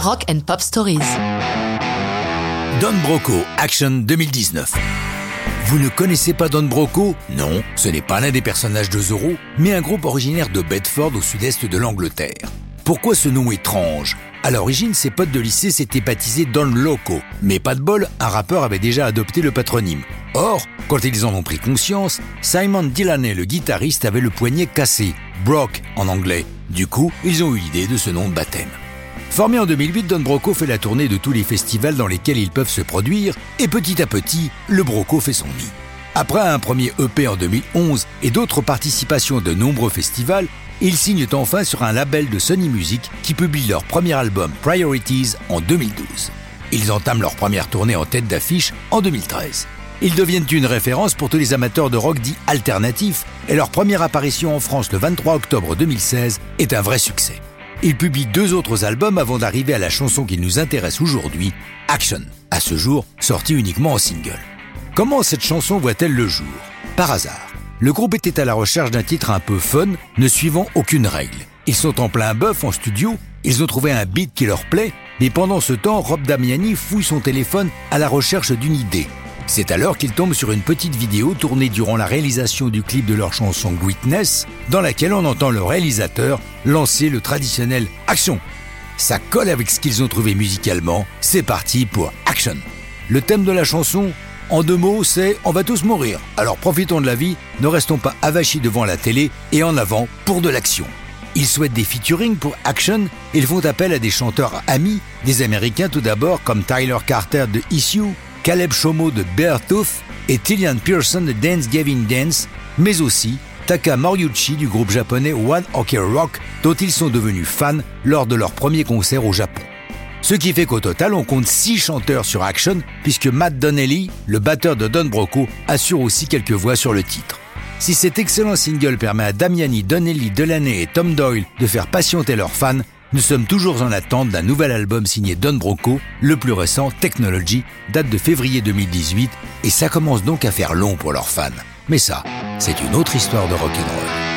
Rock and Pop Stories. Don Broco, Action 2019. Vous ne connaissez pas Don Broco? Non, ce n'est pas l'un des personnages de Zorro, mais un groupe originaire de Bedford au sud-est de l'Angleterre. Pourquoi ce nom étrange? À l'origine, ses potes de lycée s'étaient baptisés Don Loco, mais pas de bol, un rappeur avait déjà adopté le patronyme. Or, quand ils en ont pris conscience, Simon Delaney, le guitariste, avait le poignet cassé, Brock en anglais. Du coup, ils ont eu l'idée de ce nom de baptême. Formé en 2008, Don Broco fait la tournée de tous les festivals dans lesquels ils peuvent se produire, et petit à petit, le Broco fait son nid. Après un premier EP en 2011 et d'autres participations de nombreux festivals, ils signent enfin sur un label de Sony Music qui publie leur premier album Priorities en 2012. Ils entament leur première tournée en tête d'affiche en 2013. Ils deviennent une référence pour tous les amateurs de rock dit alternatif et leur première apparition en France le 23 octobre 2016 est un vrai succès. Ils publient deux autres albums avant d'arriver à la chanson qui nous intéresse aujourd'hui, Action, à ce jour sortie uniquement en single. Comment cette chanson voit-elle le jour? Par hasard. Le groupe était à la recherche d'un titre un peu fun, ne suivant aucune règle. Ils sont en plein bœuf en studio, ils ont trouvé un beat qui leur plaît, mais pendant ce temps, Rob Damiani fouille son téléphone à la recherche d'une idée. C'est alors qu'il tombe sur une petite vidéo tournée durant la réalisation du clip de leur chanson Witness, dans laquelle on entend le réalisateur lancer le traditionnel Action. Ça colle avec ce qu'ils ont trouvé musicalement, c'est parti pour Action. Le thème de la chanson, en deux mots, c'est On va tous mourir. Alors profitons de la vie, ne restons pas avachis devant la télé et en avant pour de l'action. Ils souhaitent des featuring pour Action et ils font appel à des chanteurs amis, des Américains tout d'abord comme Tyler Carter de Issue, Caleb Shomo de Beartooth et Tillian Pearson de Dance Gavin Dance, mais aussi Taka Moriuchi du groupe japonais One Ok Rock, dont ils sont devenus fans lors de leur premier concert au Japon. Ce qui fait qu'au total, on compte 6 chanteurs sur Action, puisque Matt Donnelly, le batteur de Don Broco, assure aussi quelques voix sur le titre. Si cet excellent single permet à Damiani, Donnelly, Delaney et Tom Doyle de faire patienter leurs fans, nous sommes toujours en attente d'un nouvel album signé Don Broco, le plus récent, Technology, date de février 2018, et ça commence donc à faire long pour leurs fans. Mais ça, c'est une autre histoire de rock'n'roll.